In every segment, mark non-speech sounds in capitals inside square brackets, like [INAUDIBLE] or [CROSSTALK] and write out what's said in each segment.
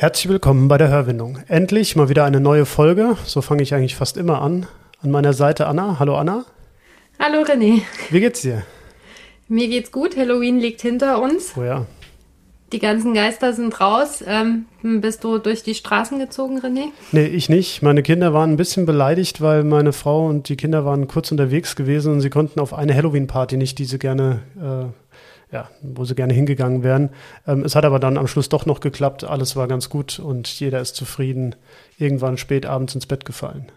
Herzlich willkommen bei der Hörwindung. Endlich mal wieder eine neue Folge. So fange ich eigentlich fast immer an. An meiner Seite Anna. Hallo Anna. Hallo René. Wie geht's dir? Mir geht's gut. Halloween liegt hinter uns. Oh ja. Die ganzen Geister sind raus. Ähm, bist du durch die Straßen gezogen, René? Nee, ich nicht. Meine Kinder waren ein bisschen beleidigt, weil meine Frau und die Kinder waren kurz unterwegs gewesen und sie konnten auf eine Halloween-Party nicht, die sie gerne äh, ja, wo sie gerne hingegangen wären. Ähm, es hat aber dann am Schluss doch noch geklappt. Alles war ganz gut und jeder ist zufrieden. Irgendwann spät abends ins Bett gefallen.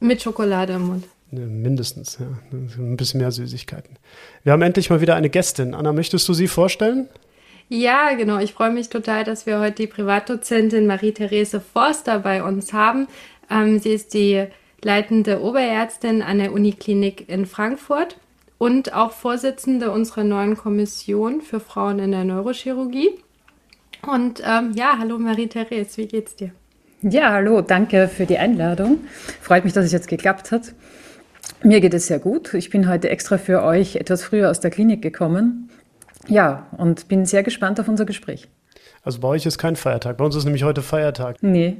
Mit Schokolade im Mund. Ne, mindestens, ja. Ein bisschen mehr Süßigkeiten. Wir haben endlich mal wieder eine Gästin. Anna, möchtest du sie vorstellen? Ja, genau. Ich freue mich total, dass wir heute die Privatdozentin Marie-Therese Forster bei uns haben. Ähm, sie ist die leitende Oberärztin an der Uniklinik in Frankfurt und auch Vorsitzende unserer neuen Kommission für Frauen in der Neurochirurgie. Und ähm, ja, hallo Marie-Therese, wie geht's dir? Ja, hallo, danke für die Einladung. Freut mich, dass es jetzt geklappt hat. Mir geht es sehr gut. Ich bin heute extra für euch etwas früher aus der Klinik gekommen. Ja, und bin sehr gespannt auf unser Gespräch. Also bei euch ist kein Feiertag. Bei uns ist nämlich heute Feiertag. Nee,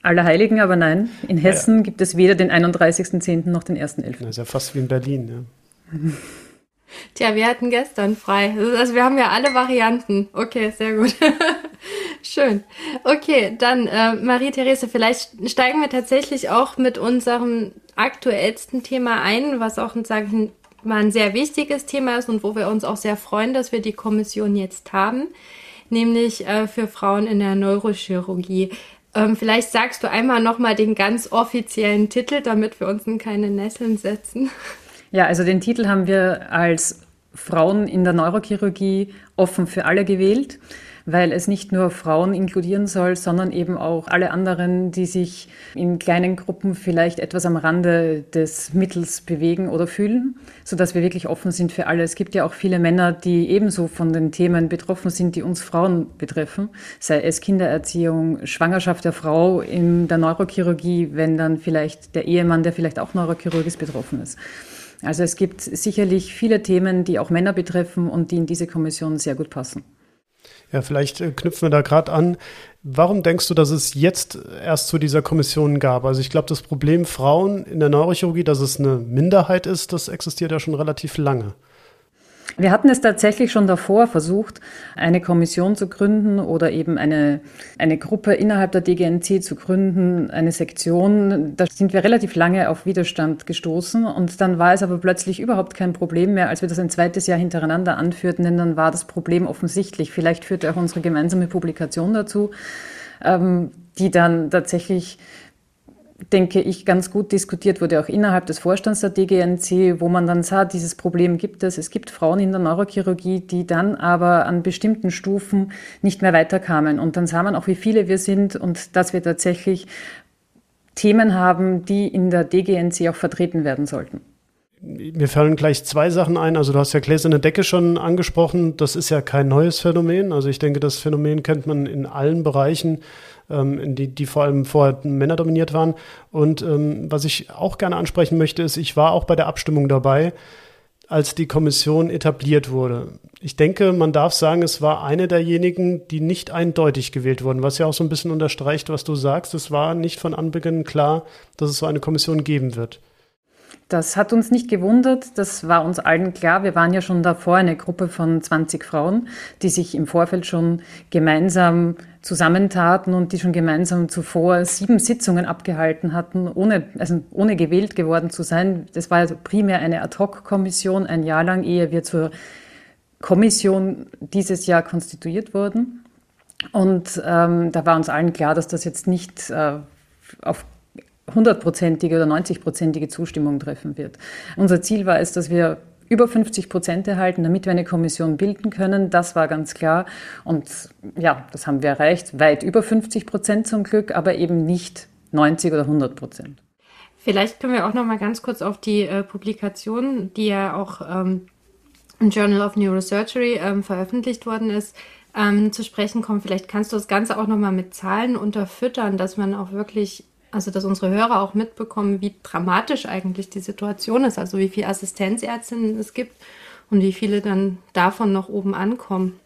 Allerheiligen, aber nein. In Hessen ja, ja. gibt es weder den 31.10. noch den 1.11. Das ist ja fast wie in Berlin, ja. Tja, wir hatten gestern frei. Also wir haben ja alle Varianten. Okay, sehr gut. [LAUGHS] Schön. Okay, dann äh, Marie-Therese, vielleicht steigen wir tatsächlich auch mit unserem aktuellsten Thema ein, was auch, sage ich mal, ein sehr wichtiges Thema ist und wo wir uns auch sehr freuen, dass wir die Kommission jetzt haben, nämlich äh, für Frauen in der Neurochirurgie. Ähm, vielleicht sagst du einmal nochmal den ganz offiziellen Titel, damit wir uns in keine Nesseln setzen. [LAUGHS] Ja, also den Titel haben wir als Frauen in der Neurochirurgie offen für alle gewählt, weil es nicht nur Frauen inkludieren soll, sondern eben auch alle anderen, die sich in kleinen Gruppen vielleicht etwas am Rande des Mittels bewegen oder fühlen, sodass wir wirklich offen sind für alle. Es gibt ja auch viele Männer, die ebenso von den Themen betroffen sind, die uns Frauen betreffen, sei es Kindererziehung, Schwangerschaft der Frau in der Neurochirurgie, wenn dann vielleicht der Ehemann, der vielleicht auch Neurochirurg ist, betroffen ist. Also es gibt sicherlich viele Themen, die auch Männer betreffen und die in diese Kommission sehr gut passen. Ja, vielleicht äh, knüpfen wir da gerade an. Warum denkst du, dass es jetzt erst zu dieser Kommission gab? Also ich glaube, das Problem Frauen in der Neurochirurgie, dass es eine Minderheit ist, das existiert ja schon relativ lange. Wir hatten es tatsächlich schon davor versucht, eine Kommission zu gründen oder eben eine, eine Gruppe innerhalb der DGNC zu gründen, eine Sektion. Da sind wir relativ lange auf Widerstand gestoßen und dann war es aber plötzlich überhaupt kein Problem mehr, als wir das ein zweites Jahr hintereinander anführten, denn dann war das Problem offensichtlich. Vielleicht führte auch unsere gemeinsame Publikation dazu, ähm, die dann tatsächlich denke ich, ganz gut diskutiert wurde, auch innerhalb des Vorstands der DGNC, wo man dann sah, dieses Problem gibt es. Es gibt Frauen in der Neurochirurgie, die dann aber an bestimmten Stufen nicht mehr weiterkamen. Und dann sah man auch, wie viele wir sind und dass wir tatsächlich Themen haben, die in der DGNC auch vertreten werden sollten. Mir fallen gleich zwei Sachen ein. Also du hast ja gläserne Decke schon angesprochen. Das ist ja kein neues Phänomen. Also ich denke, das Phänomen kennt man in allen Bereichen ähm, die, die vor allem vorher Männer dominiert waren. Und ähm, was ich auch gerne ansprechen möchte, ist, ich war auch bei der Abstimmung dabei, als die Kommission etabliert wurde. Ich denke, man darf sagen, es war eine derjenigen, die nicht eindeutig gewählt wurden, was ja auch so ein bisschen unterstreicht, was du sagst. Es war nicht von Anbeginn klar, dass es so eine Kommission geben wird. Das hat uns nicht gewundert, das war uns allen klar. Wir waren ja schon davor eine Gruppe von 20 Frauen, die sich im Vorfeld schon gemeinsam zusammentaten und die schon gemeinsam zuvor sieben Sitzungen abgehalten hatten, ohne, also ohne gewählt geworden zu sein. Das war also primär eine Ad-Hoc-Kommission, ein Jahr lang, ehe wir zur Kommission dieses Jahr konstituiert wurden. Und ähm, da war uns allen klar, dass das jetzt nicht äh, auf hundertprozentige oder 90-prozentige Zustimmung treffen wird. Unser Ziel war es, dass wir über 50 Prozent erhalten, damit wir eine Kommission bilden können. Das war ganz klar. Und ja, das haben wir erreicht. Weit über 50 Prozent zum Glück, aber eben nicht 90 oder 100 Prozent. Vielleicht können wir auch noch mal ganz kurz auf die äh, Publikation, die ja auch ähm, im Journal of Neurosurgery ähm, veröffentlicht worden ist, ähm, zu sprechen kommen. Vielleicht kannst du das Ganze auch noch mal mit Zahlen unterfüttern, dass man auch wirklich also dass unsere Hörer auch mitbekommen, wie dramatisch eigentlich die Situation ist, also wie viele Assistenzärztinnen es gibt und wie viele dann davon noch oben ankommen.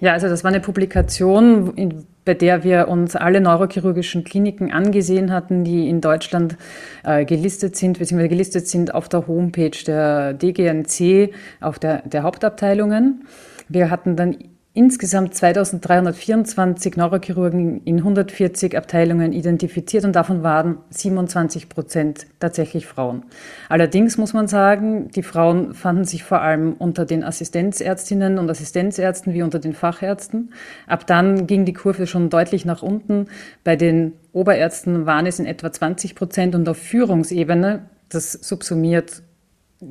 Ja, also das war eine Publikation, bei der wir uns alle neurochirurgischen Kliniken angesehen hatten, die in Deutschland äh, gelistet sind, beziehungsweise gelistet sind auf der Homepage der DGNC, auf der, der Hauptabteilungen. Wir hatten dann insgesamt 2324 Neurochirurgen in 140 Abteilungen identifiziert und davon waren 27 Prozent tatsächlich Frauen. Allerdings muss man sagen, die Frauen fanden sich vor allem unter den Assistenzärztinnen und Assistenzärzten wie unter den Fachärzten. Ab dann ging die Kurve schon deutlich nach unten. Bei den Oberärzten waren es in etwa 20 Prozent und auf Führungsebene, das subsumiert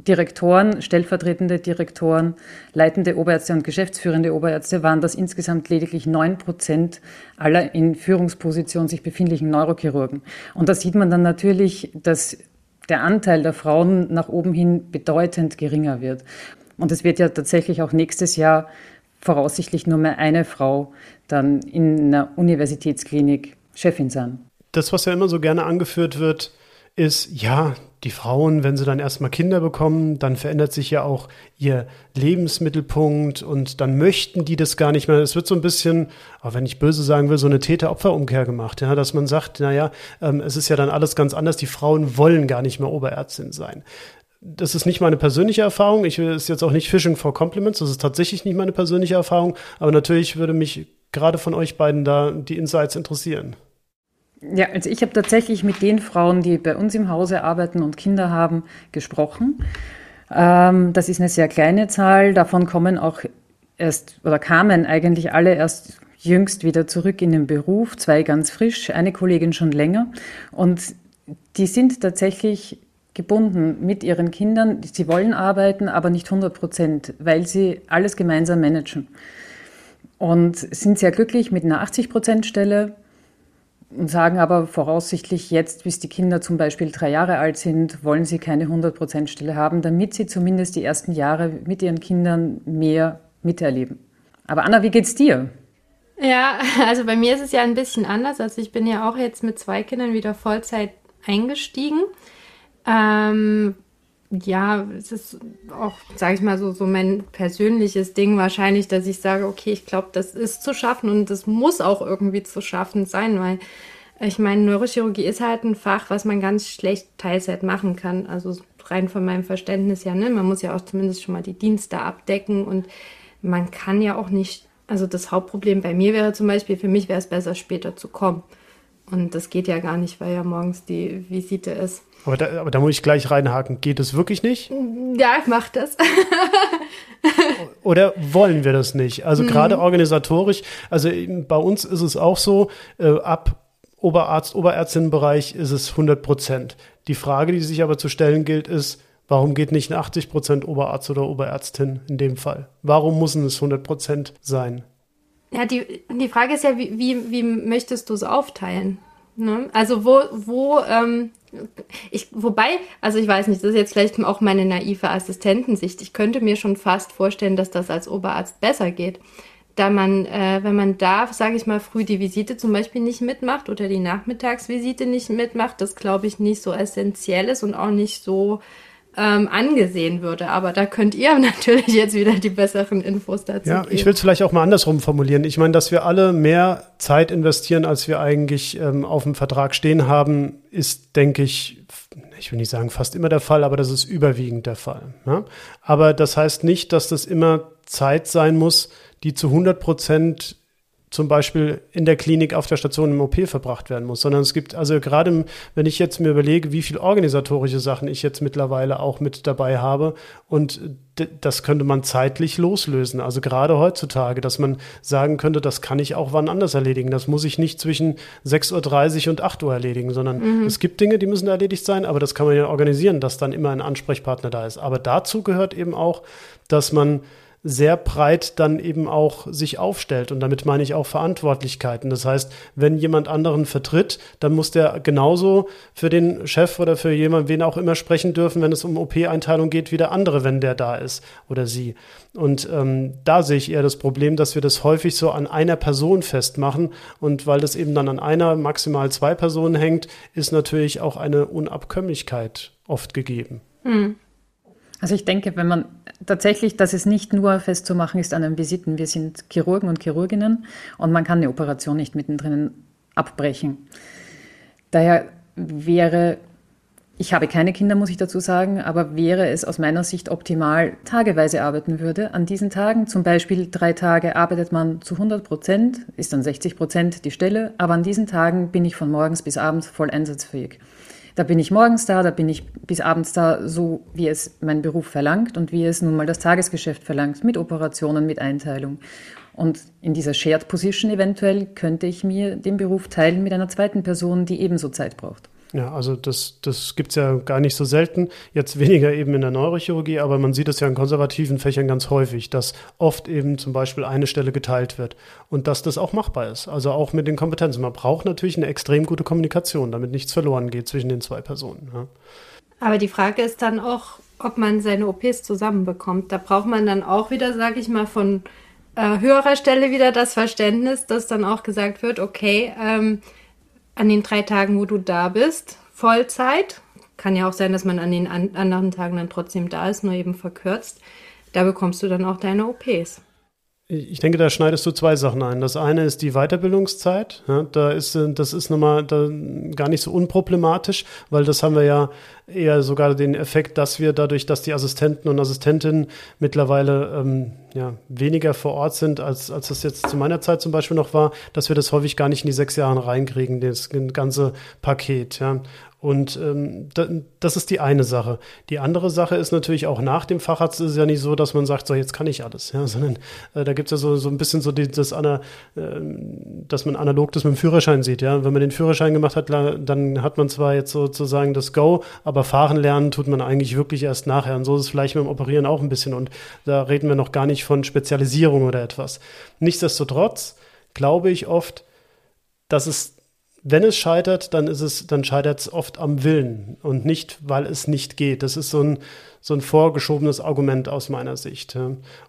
Direktoren, stellvertretende Direktoren, leitende Oberärzte und geschäftsführende Oberärzte waren das insgesamt lediglich neun Prozent aller in Führungspositionen sich befindlichen Neurochirurgen. Und da sieht man dann natürlich, dass der Anteil der Frauen nach oben hin bedeutend geringer wird. Und es wird ja tatsächlich auch nächstes Jahr voraussichtlich nur mehr eine Frau dann in einer Universitätsklinik Chefin sein. Das, was ja immer so gerne angeführt wird, ist, ja, die Frauen, wenn sie dann erstmal Kinder bekommen, dann verändert sich ja auch ihr Lebensmittelpunkt und dann möchten die das gar nicht mehr. Es wird so ein bisschen, auch wenn ich böse sagen will, so eine Täter-Opfer-Umkehr gemacht, ja, dass man sagt, naja, ähm, es ist ja dann alles ganz anders, die Frauen wollen gar nicht mehr Oberärztin sein. Das ist nicht meine persönliche Erfahrung. Ich will es jetzt auch nicht Fishing for Compliments. Das ist tatsächlich nicht meine persönliche Erfahrung. Aber natürlich würde mich gerade von euch beiden da die Insights interessieren. Ja, also ich habe tatsächlich mit den Frauen, die bei uns im Hause arbeiten und Kinder haben, gesprochen. Ähm, das ist eine sehr kleine Zahl. Davon kommen auch erst oder kamen eigentlich alle erst jüngst wieder zurück in den Beruf. Zwei ganz frisch, eine Kollegin schon länger. Und die sind tatsächlich gebunden mit ihren Kindern. Sie wollen arbeiten, aber nicht 100 Prozent, weil sie alles gemeinsam managen. Und sind sehr glücklich mit einer 80 Prozent Stelle und sagen aber voraussichtlich jetzt, bis die Kinder zum Beispiel drei Jahre alt sind, wollen sie keine 100% Stelle haben, damit sie zumindest die ersten Jahre mit ihren Kindern mehr miterleben. Aber Anna, wie geht's dir? Ja, [LAUGHS] also bei mir ist es ja ein bisschen anders. Also ich bin ja auch jetzt mit zwei Kindern wieder Vollzeit eingestiegen. Ähm, ja, es ist auch, sage ich mal so, so mein persönliches Ding wahrscheinlich, dass ich sage, okay, ich glaube, das ist zu schaffen und das muss auch irgendwie zu schaffen sein, weil ich meine, Neurochirurgie ist halt ein Fach, was man ganz schlecht Teilzeit machen kann. Also rein von meinem Verständnis ja, ne? Man muss ja auch zumindest schon mal die Dienste abdecken und man kann ja auch nicht, also das Hauptproblem bei mir wäre zum Beispiel, für mich wäre es besser, später zu kommen. Und das geht ja gar nicht, weil ja morgens die Visite ist. Aber da, aber da muss ich gleich reinhaken. Geht es wirklich nicht? Ja, ich mach das. [LAUGHS] Oder wollen wir das nicht? Also mhm. gerade organisatorisch, also bei uns ist es auch so, äh, ab Oberarzt, Oberärztinnenbereich ist es 100 Prozent. Die Frage, die sich aber zu stellen gilt, ist, warum geht nicht ein 80 Prozent Oberarzt oder Oberärztin in dem Fall? Warum müssen es 100 Prozent sein? Ja, die, die Frage ist ja, wie, wie, wie möchtest du es aufteilen? Ne? Also wo, wo, ähm, ich, wobei, also ich weiß nicht, das ist jetzt vielleicht auch meine naive Assistentensicht. Ich könnte mir schon fast vorstellen, dass das als Oberarzt besser geht. Da man, äh, wenn man da, sage ich mal, früh die Visite zum Beispiel nicht mitmacht oder die Nachmittagsvisite nicht mitmacht, das glaube ich nicht so essentiell ist und auch nicht so ähm, angesehen würde. Aber da könnt ihr [LAUGHS] natürlich jetzt wieder die besseren Infos dazu ja, geben. ich will es vielleicht auch mal andersrum formulieren. Ich meine, dass wir alle mehr Zeit investieren, als wir eigentlich ähm, auf dem Vertrag stehen haben, ist, denke ich, ich will nicht sagen fast immer der Fall, aber das ist überwiegend der Fall. Ne? Aber das heißt nicht, dass das immer Zeit sein muss, die zu 100 Prozent zum Beispiel in der Klinik auf der Station im OP verbracht werden muss, sondern es gibt, also gerade wenn ich jetzt mir überlege, wie viel organisatorische Sachen ich jetzt mittlerweile auch mit dabei habe und das könnte man zeitlich loslösen. Also gerade heutzutage, dass man sagen könnte, das kann ich auch wann anders erledigen. Das muss ich nicht zwischen 6.30 Uhr und 8 Uhr erledigen, sondern mhm. es gibt Dinge, die müssen erledigt sein, aber das kann man ja organisieren, dass dann immer ein Ansprechpartner da ist. Aber dazu gehört eben auch, dass man sehr breit dann eben auch sich aufstellt. Und damit meine ich auch Verantwortlichkeiten. Das heißt, wenn jemand anderen vertritt, dann muss der genauso für den Chef oder für jemanden, wen auch immer sprechen dürfen, wenn es um OP-Einteilung geht, wie der andere, wenn der da ist oder sie. Und ähm, da sehe ich eher das Problem, dass wir das häufig so an einer Person festmachen. Und weil das eben dann an einer, maximal zwei Personen hängt, ist natürlich auch eine Unabkömmlichkeit oft gegeben. Hm. Also ich denke, wenn man tatsächlich, dass es nicht nur festzumachen ist an den Visiten. Wir sind Chirurgen und Chirurginnen und man kann eine Operation nicht mittendrin abbrechen. Daher wäre, ich habe keine Kinder, muss ich dazu sagen, aber wäre es aus meiner Sicht optimal, tageweise arbeiten würde. An diesen Tagen, zum Beispiel drei Tage arbeitet man zu 100 Prozent, ist dann 60 Prozent die Stelle, aber an diesen Tagen bin ich von morgens bis abends voll einsatzfähig. Da bin ich morgens da, da bin ich bis abends da, so wie es mein Beruf verlangt und wie es nun mal das Tagesgeschäft verlangt, mit Operationen, mit Einteilung. Und in dieser Shared Position eventuell könnte ich mir den Beruf teilen mit einer zweiten Person, die ebenso Zeit braucht. Ja, also das, das gibt es ja gar nicht so selten. Jetzt weniger eben in der Neurochirurgie, aber man sieht es ja in konservativen Fächern ganz häufig, dass oft eben zum Beispiel eine Stelle geteilt wird und dass das auch machbar ist. Also auch mit den Kompetenzen. Man braucht natürlich eine extrem gute Kommunikation, damit nichts verloren geht zwischen den zwei Personen. Ja. Aber die Frage ist dann auch, ob man seine OPs zusammenbekommt. Da braucht man dann auch wieder, sage ich mal, von äh, höherer Stelle wieder das Verständnis, dass dann auch gesagt wird, okay, ähm, an den drei Tagen, wo du da bist, Vollzeit. Kann ja auch sein, dass man an den an anderen Tagen dann trotzdem da ist, nur eben verkürzt. Da bekommst du dann auch deine OPs. Ich denke, da schneidest du zwei Sachen ein. Das eine ist die Weiterbildungszeit. Ja, da ist, das ist nochmal da gar nicht so unproblematisch, weil das haben wir ja eher sogar den Effekt, dass wir dadurch, dass die Assistenten und Assistentinnen mittlerweile ähm, ja, weniger vor Ort sind, als, als das jetzt zu meiner Zeit zum Beispiel noch war, dass wir das häufig gar nicht in die sechs Jahre reinkriegen, das ganze Paket. Ja. Und ähm, das ist die eine Sache. Die andere Sache ist natürlich auch nach dem Facharzt ist es ja nicht so, dass man sagt, so jetzt kann ich alles, ja, [LAUGHS] sondern äh, da gibt es ja so, so ein bisschen so die, das, äh, dass man analog das mit dem Führerschein sieht. Ja, wenn man den Führerschein gemacht hat, dann hat man zwar jetzt sozusagen das Go, aber fahren lernen tut man eigentlich wirklich erst nachher. Und so ist es vielleicht mit dem Operieren auch ein bisschen. Und da reden wir noch gar nicht von Spezialisierung oder etwas. Nichtsdestotrotz glaube ich oft, dass es wenn es scheitert, dann ist es, dann scheitert es oft am Willen und nicht, weil es nicht geht. Das ist so ein, so ein vorgeschobenes Argument aus meiner Sicht.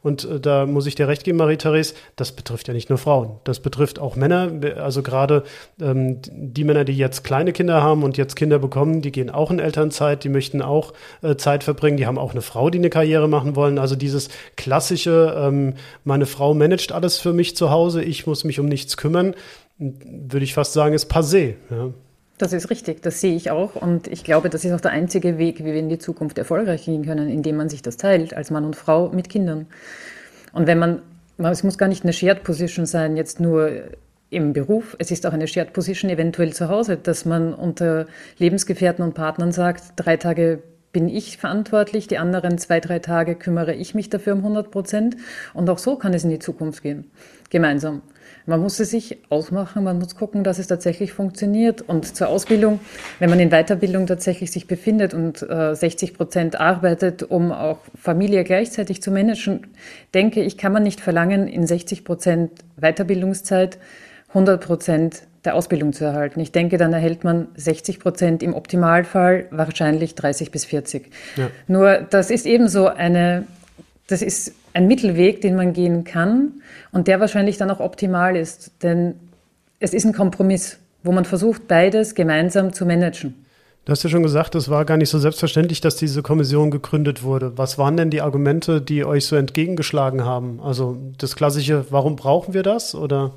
Und äh, da muss ich dir recht geben, Marie-Therese, das betrifft ja nicht nur Frauen. Das betrifft auch Männer. Also gerade ähm, die Männer, die jetzt kleine Kinder haben und jetzt Kinder bekommen, die gehen auch in Elternzeit, die möchten auch äh, Zeit verbringen. Die haben auch eine Frau, die eine Karriere machen wollen. Also dieses klassische, ähm, meine Frau managt alles für mich zu Hause, ich muss mich um nichts kümmern würde ich fast sagen, ist passé. Ja. Das ist richtig, das sehe ich auch. Und ich glaube, das ist auch der einzige Weg, wie wir in die Zukunft erfolgreich gehen können, indem man sich das teilt, als Mann und Frau mit Kindern. Und wenn man, es muss gar nicht eine Shared Position sein, jetzt nur im Beruf, es ist auch eine Shared Position eventuell zu Hause, dass man unter Lebensgefährten und Partnern sagt, drei Tage bin ich verantwortlich, die anderen zwei, drei Tage kümmere ich mich dafür um 100 Prozent. Und auch so kann es in die Zukunft gehen, gemeinsam. Man muss es sich ausmachen, man muss gucken, dass es tatsächlich funktioniert. Und zur Ausbildung, wenn man in Weiterbildung tatsächlich sich befindet und äh, 60 Prozent arbeitet, um auch Familie gleichzeitig zu managen, denke ich, kann man nicht verlangen, in 60 Prozent Weiterbildungszeit 100 Prozent der Ausbildung zu erhalten. Ich denke, dann erhält man 60 Prozent im Optimalfall, wahrscheinlich 30 bis 40. Ja. Nur das ist ebenso eine, das ist ein Mittelweg, den man gehen kann und der wahrscheinlich dann auch optimal ist. Denn es ist ein Kompromiss, wo man versucht, beides gemeinsam zu managen. Du hast ja schon gesagt, es war gar nicht so selbstverständlich, dass diese Kommission gegründet wurde. Was waren denn die Argumente, die euch so entgegengeschlagen haben? Also das klassische, warum brauchen wir das? Oder?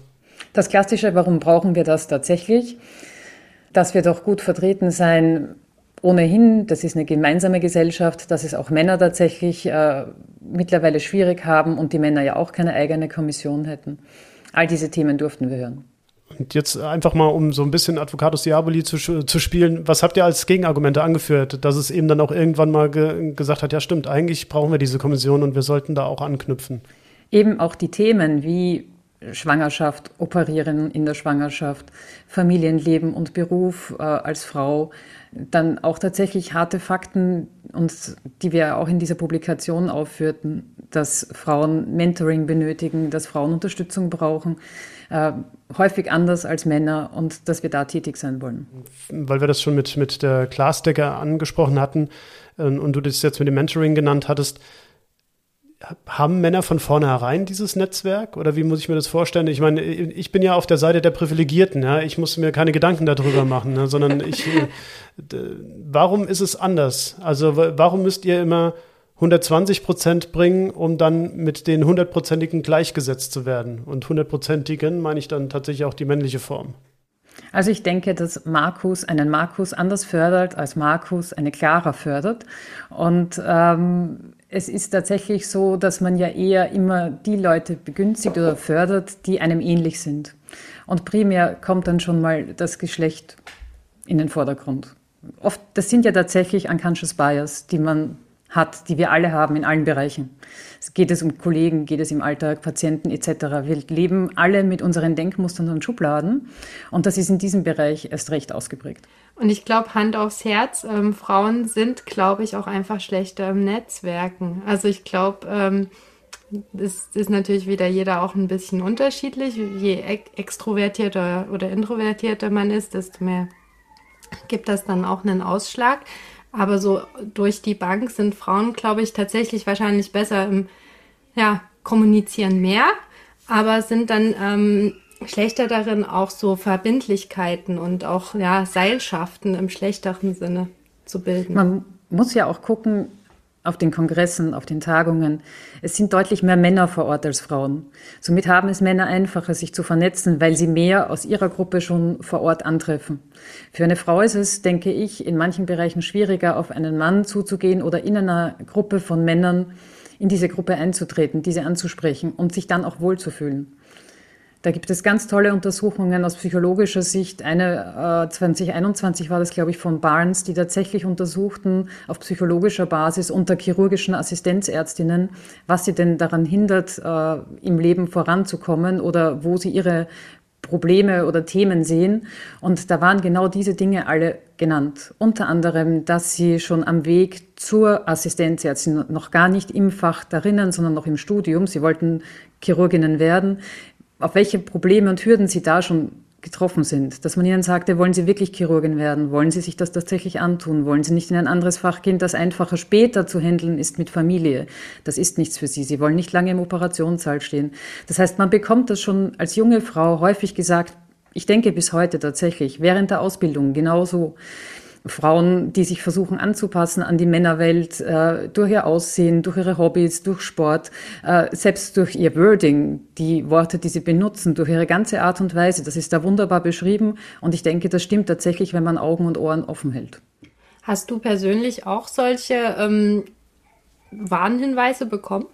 Das klassische, warum brauchen wir das tatsächlich? Dass wir doch gut vertreten sein ohnehin, das ist eine gemeinsame Gesellschaft, dass es auch Männer tatsächlich äh, mittlerweile schwierig haben und die Männer ja auch keine eigene Kommission hätten. All diese Themen durften wir hören. Und jetzt einfach mal, um so ein bisschen Advocatus Diaboli zu, zu spielen, was habt ihr als Gegenargumente angeführt, dass es eben dann auch irgendwann mal ge gesagt hat, ja stimmt, eigentlich brauchen wir diese Kommission und wir sollten da auch anknüpfen? Eben auch die Themen wie Schwangerschaft, Operieren in der Schwangerschaft, Familienleben und Beruf äh, als Frau, dann auch tatsächlich harte Fakten, und die wir auch in dieser Publikation aufführten, dass Frauen Mentoring benötigen, dass Frauen Unterstützung brauchen, äh, häufig anders als Männer und dass wir da tätig sein wollen. Weil wir das schon mit, mit der Glasdecker angesprochen hatten äh, und du das jetzt mit dem Mentoring genannt hattest, haben Männer von vornherein dieses Netzwerk oder wie muss ich mir das vorstellen? Ich meine, ich bin ja auf der Seite der Privilegierten, ja. Ich muss mir keine Gedanken darüber machen, ne? sondern ich. Äh, warum ist es anders? Also warum müsst ihr immer 120 Prozent bringen, um dann mit den hundertprozentigen gleichgesetzt zu werden? Und hundertprozentigen meine ich dann tatsächlich auch die männliche Form. Also ich denke, dass Markus einen Markus anders fördert, als Markus eine Clara fördert. Und ähm, es ist tatsächlich so, dass man ja eher immer die Leute begünstigt oder fördert, die einem ähnlich sind. Und primär kommt dann schon mal das Geschlecht in den Vordergrund. Oft, das sind ja tatsächlich unconscious bias, die man hat, die wir alle haben in allen Bereichen. Es geht es um Kollegen, geht es im Alltag, Patienten etc. Wir leben alle mit unseren Denkmustern und Schubladen und das ist in diesem Bereich erst recht ausgeprägt. Und ich glaube, Hand aufs Herz, ähm, Frauen sind, glaube ich, auch einfach schlechter im Netzwerken. Also ich glaube, ähm, es ist natürlich wieder jeder auch ein bisschen unterschiedlich. Je extrovertierter oder introvertierter man ist, desto mehr gibt das dann auch einen Ausschlag. Aber so durch die Bank sind Frauen, glaube ich, tatsächlich wahrscheinlich besser im ja, Kommunizieren mehr, aber sind dann ähm, schlechter darin, auch so Verbindlichkeiten und auch ja, Seilschaften im schlechteren Sinne zu bilden. Man muss ja auch gucken, auf den Kongressen, auf den Tagungen. Es sind deutlich mehr Männer vor Ort als Frauen. Somit haben es Männer einfacher, sich zu vernetzen, weil sie mehr aus ihrer Gruppe schon vor Ort antreffen. Für eine Frau ist es, denke ich, in manchen Bereichen schwieriger, auf einen Mann zuzugehen oder in einer Gruppe von Männern in diese Gruppe einzutreten, diese anzusprechen und sich dann auch wohlzufühlen. Da gibt es ganz tolle Untersuchungen aus psychologischer Sicht. Eine äh, 2021 war das, glaube ich, von Barnes, die tatsächlich untersuchten auf psychologischer Basis unter chirurgischen Assistenzärztinnen, was sie denn daran hindert, äh, im Leben voranzukommen oder wo sie ihre Probleme oder Themen sehen. Und da waren genau diese Dinge alle genannt. Unter anderem, dass sie schon am Weg zur Assistenzärztin, noch gar nicht im Fach darinnen, sondern noch im Studium, sie wollten Chirurginnen werden, auf welche Probleme und Hürden sie da schon getroffen sind. Dass man ihnen sagte, wollen sie wirklich Chirurgin werden? Wollen sie sich das tatsächlich antun? Wollen sie nicht in ein anderes Fach gehen, das einfacher später zu handeln ist mit Familie? Das ist nichts für sie. Sie wollen nicht lange im Operationssaal stehen. Das heißt, man bekommt das schon als junge Frau häufig gesagt, ich denke bis heute tatsächlich, während der Ausbildung genauso. Frauen, die sich versuchen anzupassen an die Männerwelt, äh, durch ihr Aussehen, durch ihre Hobbys, durch Sport, äh, selbst durch ihr Wording, die Worte, die sie benutzen, durch ihre ganze Art und Weise. Das ist da wunderbar beschrieben und ich denke, das stimmt tatsächlich, wenn man Augen und Ohren offen hält. Hast du persönlich auch solche ähm, Warnhinweise bekommen?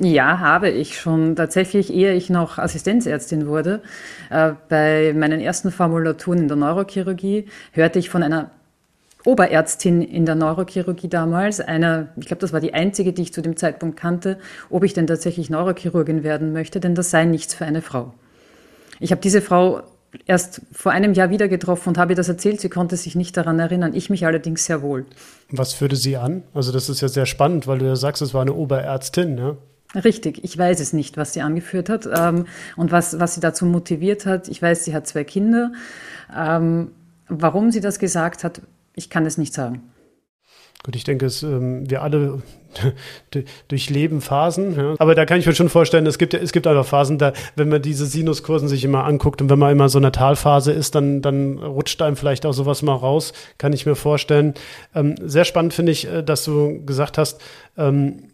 Ja, habe ich schon. Tatsächlich, ehe ich noch Assistenzärztin wurde, äh, bei meinen ersten Formulaturen in der Neurochirurgie hörte ich von einer Oberärztin in der Neurochirurgie damals, einer, ich glaube, das war die einzige, die ich zu dem Zeitpunkt kannte, ob ich denn tatsächlich Neurochirurgin werden möchte, denn das sei nichts für eine Frau. Ich habe diese Frau erst vor einem Jahr wieder getroffen und habe ihr das erzählt. Sie konnte sich nicht daran erinnern, ich mich allerdings sehr wohl. Was führte sie an? Also das ist ja sehr spannend, weil du ja sagst, es war eine Oberärztin, ne? Richtig, ich weiß es nicht, was sie angeführt hat ähm, und was, was sie dazu motiviert hat. Ich weiß, sie hat zwei Kinder. Ähm, warum sie das gesagt hat, ich kann es nicht sagen. Gut, ich denke, es, ähm, wir alle [LAUGHS] durchleben Phasen. Ja. Aber da kann ich mir schon vorstellen, es gibt, es gibt einfach Phasen, da, wenn man diese Sinuskursen sich immer anguckt und wenn man immer so eine Talphase ist, dann, dann rutscht einem vielleicht auch sowas mal raus, kann ich mir vorstellen. Ähm, sehr spannend finde ich, äh, dass du gesagt hast, ähm,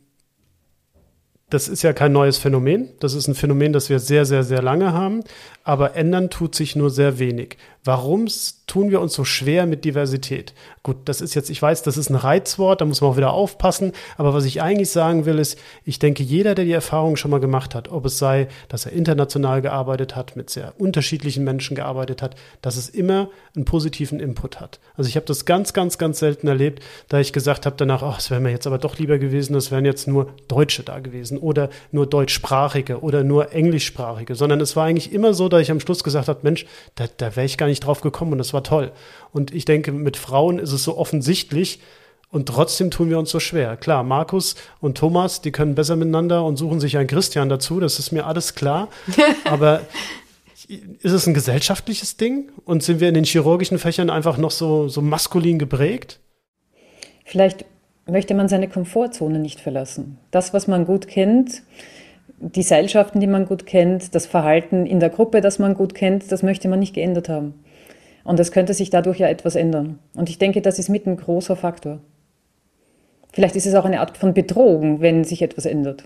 das ist ja kein neues Phänomen. Das ist ein Phänomen, das wir sehr, sehr, sehr lange haben. Aber ändern tut sich nur sehr wenig. Warum tun wir uns so schwer mit Diversität? Gut, das ist jetzt, ich weiß, das ist ein Reizwort, da muss man auch wieder aufpassen. Aber was ich eigentlich sagen will, ist, ich denke, jeder, der die Erfahrung schon mal gemacht hat, ob es sei, dass er international gearbeitet hat, mit sehr unterschiedlichen Menschen gearbeitet hat, dass es immer einen positiven Input hat. Also ich habe das ganz, ganz, ganz selten erlebt, da ich gesagt habe danach, ach, es wäre mir jetzt aber doch lieber gewesen, es wären jetzt nur Deutsche da gewesen oder nur deutschsprachige oder nur englischsprachige, sondern es war eigentlich immer so, dass ich am Schluss gesagt habe, Mensch, da, da wäre ich gar nicht nicht drauf gekommen und das war toll. Und ich denke, mit Frauen ist es so offensichtlich, und trotzdem tun wir uns so schwer. Klar, Markus und Thomas, die können besser miteinander und suchen sich einen Christian dazu, das ist mir alles klar. [LAUGHS] Aber ist es ein gesellschaftliches Ding? Und sind wir in den chirurgischen Fächern einfach noch so, so maskulin geprägt? Vielleicht möchte man seine Komfortzone nicht verlassen. Das, was man gut kennt, die Seilschaften, die man gut kennt, das Verhalten in der Gruppe, das man gut kennt, das möchte man nicht geändert haben. Und es könnte sich dadurch ja etwas ändern. Und ich denke, das ist mit ein großer Faktor. Vielleicht ist es auch eine Art von Bedrohung, wenn sich etwas ändert.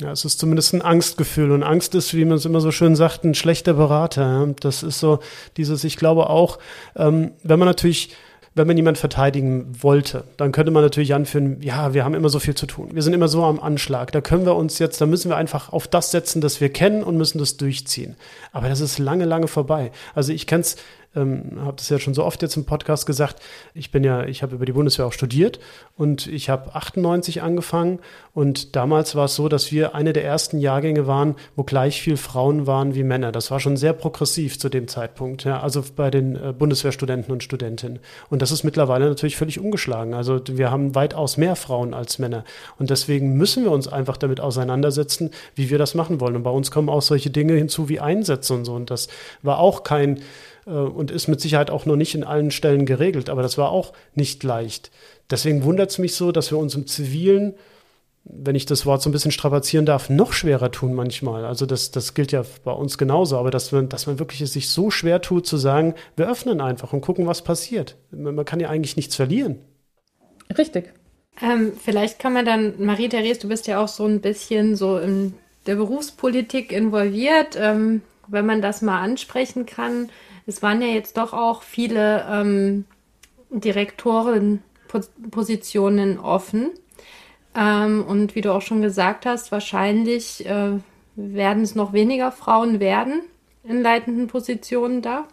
Ja, es ist zumindest ein Angstgefühl. Und Angst ist, wie man es immer so schön sagt, ein schlechter Berater. Das ist so dieses, ich glaube auch, ähm, wenn man natürlich wenn man jemanden verteidigen wollte, dann könnte man natürlich anführen, ja, wir haben immer so viel zu tun. Wir sind immer so am Anschlag. Da können wir uns jetzt, da müssen wir einfach auf das setzen, das wir kennen und müssen das durchziehen. Aber das ist lange, lange vorbei. Also ich kenne es ähm, habe das ja schon so oft jetzt im Podcast gesagt. Ich bin ja, ich habe über die Bundeswehr auch studiert und ich habe 98 angefangen und damals war es so, dass wir eine der ersten Jahrgänge waren, wo gleich viel Frauen waren wie Männer. Das war schon sehr progressiv zu dem Zeitpunkt, ja, also bei den äh, Bundeswehrstudenten und Studentinnen. Und das ist mittlerweile natürlich völlig umgeschlagen. Also wir haben weitaus mehr Frauen als Männer und deswegen müssen wir uns einfach damit auseinandersetzen, wie wir das machen wollen. Und bei uns kommen auch solche Dinge hinzu wie Einsätze und so. Und das war auch kein und ist mit Sicherheit auch noch nicht in allen Stellen geregelt, aber das war auch nicht leicht. Deswegen wundert es mich so, dass wir uns im Zivilen, wenn ich das Wort so ein bisschen strapazieren darf, noch schwerer tun manchmal. Also das, das gilt ja bei uns genauso, aber dass man, dass man wirklich es sich so schwer tut zu sagen, wir öffnen einfach und gucken, was passiert. Man kann ja eigentlich nichts verlieren. Richtig. Ähm, vielleicht kann man dann, Marie-Therese, du bist ja auch so ein bisschen so in der Berufspolitik involviert. Ähm, wenn man das mal ansprechen kann, es waren ja jetzt doch auch viele ähm, Direktorenpositionen offen. Ähm, und wie du auch schon gesagt hast, wahrscheinlich äh, werden es noch weniger Frauen werden in leitenden Positionen da.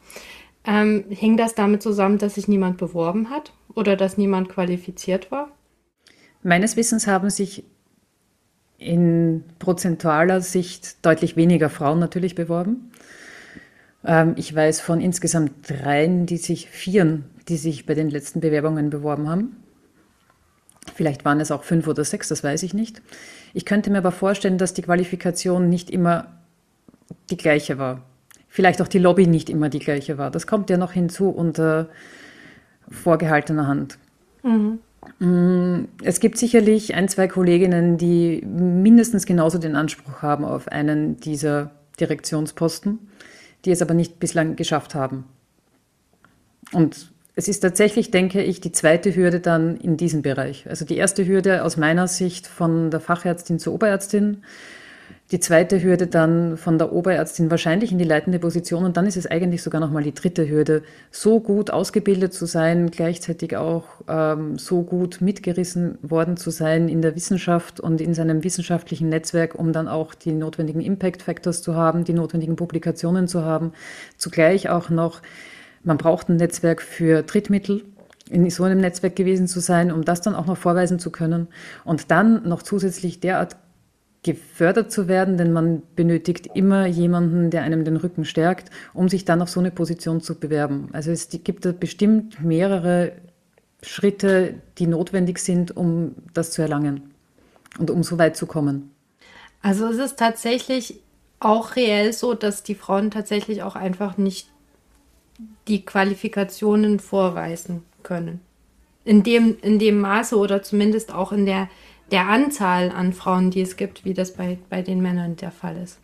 Ähm, hing das damit zusammen, dass sich niemand beworben hat oder dass niemand qualifiziert war? Meines Wissens haben sich in prozentualer Sicht deutlich weniger Frauen natürlich beworben. Ähm, ich weiß von insgesamt dreien, die sich, vieren, die sich bei den letzten Bewerbungen beworben haben. Vielleicht waren es auch fünf oder sechs, das weiß ich nicht. Ich könnte mir aber vorstellen, dass die Qualifikation nicht immer die gleiche war. Vielleicht auch die Lobby nicht immer die gleiche war. Das kommt ja noch hinzu unter vorgehaltener Hand. Mhm. Mm, es gibt sicherlich ein, zwei Kolleginnen, die mindestens genauso den Anspruch haben auf einen dieser Direktionsposten die es aber nicht bislang geschafft haben. Und es ist tatsächlich, denke ich, die zweite Hürde dann in diesem Bereich. Also die erste Hürde aus meiner Sicht von der Fachärztin zur Oberärztin, die zweite Hürde dann von der Oberärztin wahrscheinlich in die leitende Position und dann ist es eigentlich sogar nochmal die dritte Hürde, so gut ausgebildet zu sein, gleichzeitig auch ähm, so gut mitgerissen worden zu sein in der Wissenschaft und in seinem wissenschaftlichen Netzwerk, um dann auch die notwendigen Impact Factors zu haben, die notwendigen Publikationen zu haben. Zugleich auch noch, man braucht ein Netzwerk für Drittmittel, in so einem Netzwerk gewesen zu sein, um das dann auch noch vorweisen zu können und dann noch zusätzlich derart gefördert zu werden, denn man benötigt immer jemanden, der einem den Rücken stärkt, um sich dann auf so eine Position zu bewerben. Also es gibt da bestimmt mehrere Schritte, die notwendig sind, um das zu erlangen und um so weit zu kommen. Also es ist tatsächlich auch reell so, dass die Frauen tatsächlich auch einfach nicht die Qualifikationen vorweisen können. In dem, in dem Maße oder zumindest auch in der der Anzahl an Frauen, die es gibt, wie das bei, bei den Männern der Fall ist.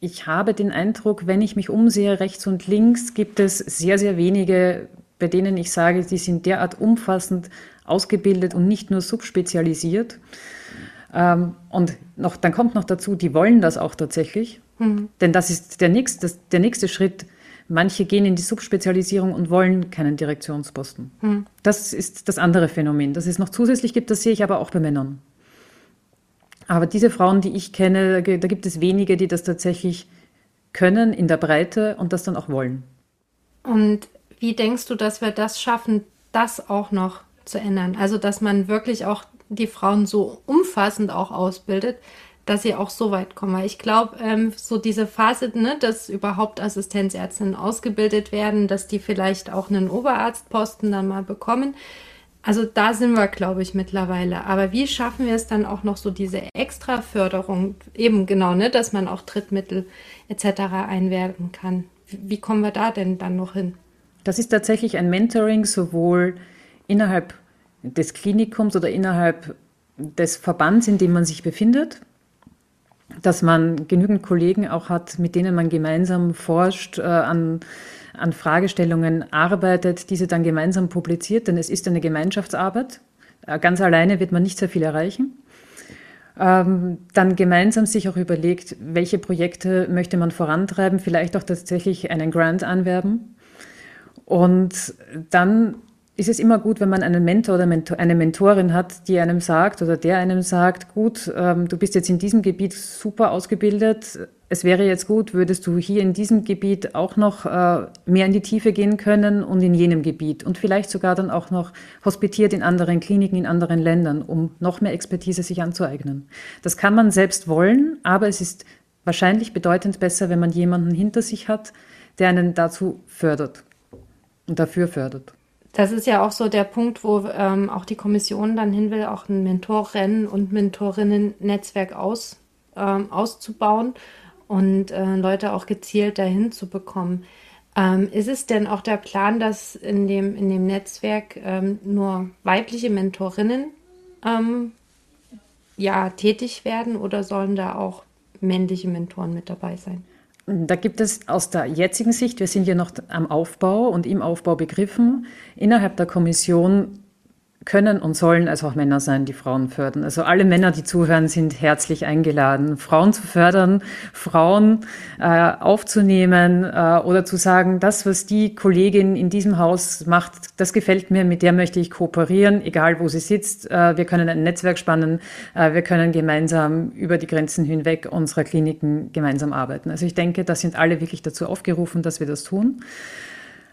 Ich habe den Eindruck, wenn ich mich umsehe, rechts und links, gibt es sehr, sehr wenige, bei denen ich sage, die sind derart umfassend ausgebildet und nicht nur subspezialisiert. Ähm, und noch, dann kommt noch dazu, die wollen das auch tatsächlich. Mhm. Denn das ist der nächste, der nächste Schritt. Manche gehen in die Subspezialisierung und wollen keinen Direktionsposten. Hm. Das ist das andere Phänomen. Das es noch zusätzlich gibt, das sehe ich aber auch bei Männern. Aber diese Frauen, die ich kenne, da gibt es wenige, die das tatsächlich können in der Breite und das dann auch wollen. Und wie denkst du, dass wir das schaffen, das auch noch zu ändern? Also, dass man wirklich auch die Frauen so umfassend auch ausbildet, dass sie auch so weit kommen. Weil ich glaube, ähm, so diese Phase, ne, dass überhaupt Assistenzärztinnen ausgebildet werden, dass die vielleicht auch einen Oberarztposten dann mal bekommen, also da sind wir, glaube ich, mittlerweile. Aber wie schaffen wir es dann auch noch so diese Extraförderung, eben genau, ne, dass man auch Drittmittel etc. einwerben kann? Wie kommen wir da denn dann noch hin? Das ist tatsächlich ein Mentoring sowohl innerhalb des Klinikums oder innerhalb des Verbands, in dem man sich befindet, dass man genügend Kollegen auch hat, mit denen man gemeinsam forscht, äh, an an Fragestellungen arbeitet, diese dann gemeinsam publiziert, denn es ist eine Gemeinschaftsarbeit. Äh, ganz alleine wird man nicht sehr viel erreichen. Ähm, dann gemeinsam sich auch überlegt, welche Projekte möchte man vorantreiben, vielleicht auch tatsächlich einen Grant anwerben. Und dann ist es immer gut, wenn man einen Mentor oder eine Mentorin hat, die einem sagt oder der einem sagt, gut, ähm, du bist jetzt in diesem Gebiet super ausgebildet, es wäre jetzt gut, würdest du hier in diesem Gebiet auch noch äh, mehr in die Tiefe gehen können und in jenem Gebiet und vielleicht sogar dann auch noch hospitiert in anderen Kliniken, in anderen Ländern, um noch mehr Expertise sich anzueignen. Das kann man selbst wollen, aber es ist wahrscheinlich bedeutend besser, wenn man jemanden hinter sich hat, der einen dazu fördert und dafür fördert. Das ist ja auch so der Punkt, wo ähm, auch die Kommission dann hin will, auch ein Mentorinnen- und Mentorinnen-Netzwerk aus, ähm, auszubauen und äh, Leute auch gezielt dahin zu bekommen. Ähm, ist es denn auch der Plan, dass in dem, in dem Netzwerk ähm, nur weibliche Mentorinnen ähm, ja, tätig werden oder sollen da auch männliche Mentoren mit dabei sein? Da gibt es aus der jetzigen Sicht, wir sind ja noch am Aufbau und im Aufbau begriffen, innerhalb der Kommission können und sollen also auch Männer sein, die Frauen fördern. Also alle Männer, die zuhören, sind herzlich eingeladen, Frauen zu fördern, Frauen äh, aufzunehmen äh, oder zu sagen, das, was die Kollegin in diesem Haus macht, das gefällt mir, mit der möchte ich kooperieren, egal wo sie sitzt. Äh, wir können ein Netzwerk spannen, äh, wir können gemeinsam über die Grenzen hinweg unserer Kliniken gemeinsam arbeiten. Also ich denke, da sind alle wirklich dazu aufgerufen, dass wir das tun.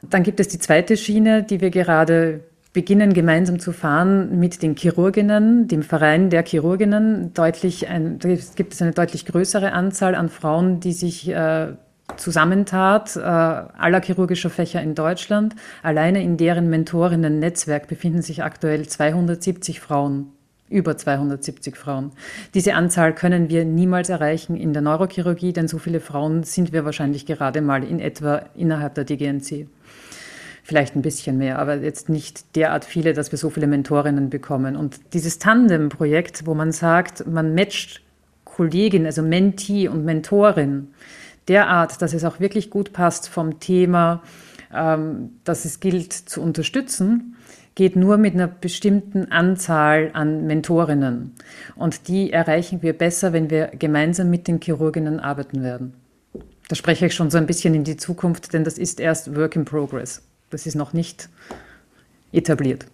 Dann gibt es die zweite Schiene, die wir gerade beginnen gemeinsam zu fahren mit den Chirurginnen, dem Verein der Chirurginnen. Deutlich ein, gibt es eine deutlich größere Anzahl an Frauen, die sich äh, zusammentat, äh, aller chirurgischer Fächer in Deutschland. Alleine in deren Mentorinnen-Netzwerk befinden sich aktuell 270 Frauen über 270 Frauen. Diese Anzahl können wir niemals erreichen in der Neurochirurgie, denn so viele Frauen sind wir wahrscheinlich gerade mal in etwa innerhalb der DGNC vielleicht ein bisschen mehr, aber jetzt nicht derart viele, dass wir so viele Mentorinnen bekommen. Und dieses Tandem-Projekt, wo man sagt, man matcht Kollegin, also Mentee und Mentorin, derart, dass es auch wirklich gut passt vom Thema, ähm, dass es gilt zu unterstützen, geht nur mit einer bestimmten Anzahl an Mentorinnen. Und die erreichen wir besser, wenn wir gemeinsam mit den Chirurginnen arbeiten werden. Da spreche ich schon so ein bisschen in die Zukunft, denn das ist erst Work in Progress. Das ist noch nicht etabliert.